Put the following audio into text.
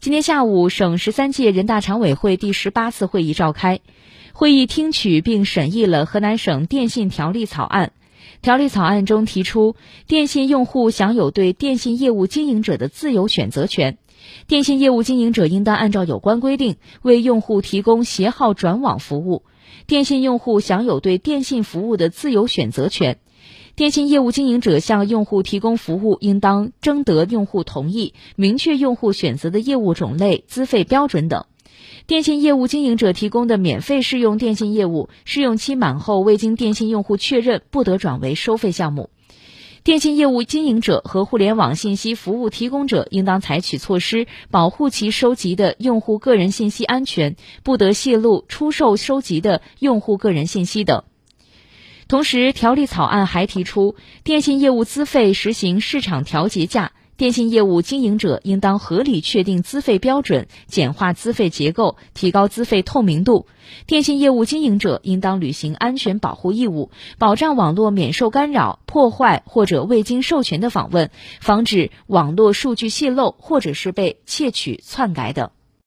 今天下午，省十三届人大常委会第十八次会议召开，会议听取并审议了河南省电信条例草案。条例草案中提出，电信用户享有对电信业务经营者的自由选择权，电信业务经营者应当按照有关规定为用户提供携号转网服务，电信用户享有对电信服务的自由选择权。电信业务经营者向用户提供服务，应当征得用户同意，明确用户选择的业务种类、资费标准等。电信业务经营者提供的免费试用电信业务，试用期满后未经电信用户确认，不得转为收费项目。电信业务经营者和互联网信息服务提供者应当采取措施，保护其收集的用户个人信息安全，不得泄露、出售收集的用户个人信息等。同时，条例草案还提出，电信业务资费实行市场调节价，电信业务经营者应当合理确定资费标准，简化资费结构，提高资费透明度。电信业务经营者应当履行安全保护义务，保障网络免受干扰、破坏或者未经授权的访问，防止网络数据泄露或者是被窃取、篡改等。